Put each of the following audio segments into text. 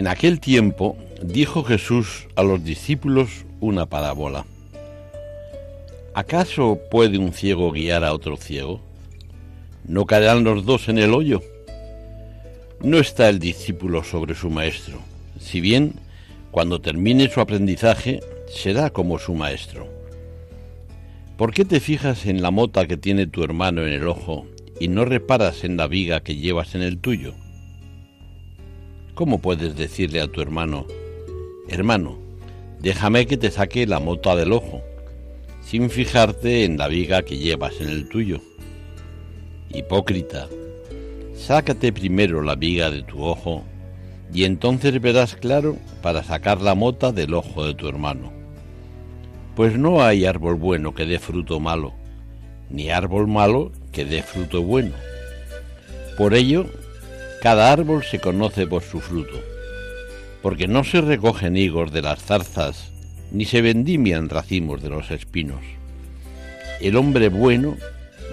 En aquel tiempo dijo Jesús a los discípulos una parábola. ¿Acaso puede un ciego guiar a otro ciego? ¿No caerán los dos en el hoyo? No está el discípulo sobre su maestro, si bien cuando termine su aprendizaje será como su maestro. ¿Por qué te fijas en la mota que tiene tu hermano en el ojo y no reparas en la viga que llevas en el tuyo? ¿Cómo puedes decirle a tu hermano, hermano, déjame que te saque la mota del ojo, sin fijarte en la viga que llevas en el tuyo? Hipócrita, sácate primero la viga de tu ojo, y entonces verás claro para sacar la mota del ojo de tu hermano. Pues no hay árbol bueno que dé fruto malo, ni árbol malo que dé fruto bueno. Por ello, cada árbol se conoce por su fruto, porque no se recogen higos de las zarzas, ni se vendimian racimos de los espinos. El hombre bueno,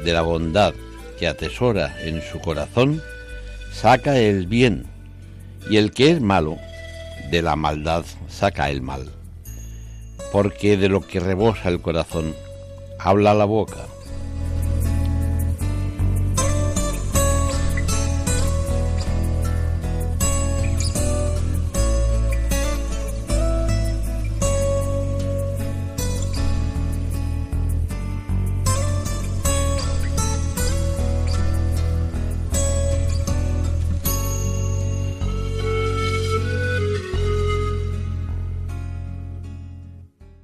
de la bondad que atesora en su corazón, saca el bien, y el que es malo, de la maldad saca el mal. Porque de lo que rebosa el corazón, habla la boca.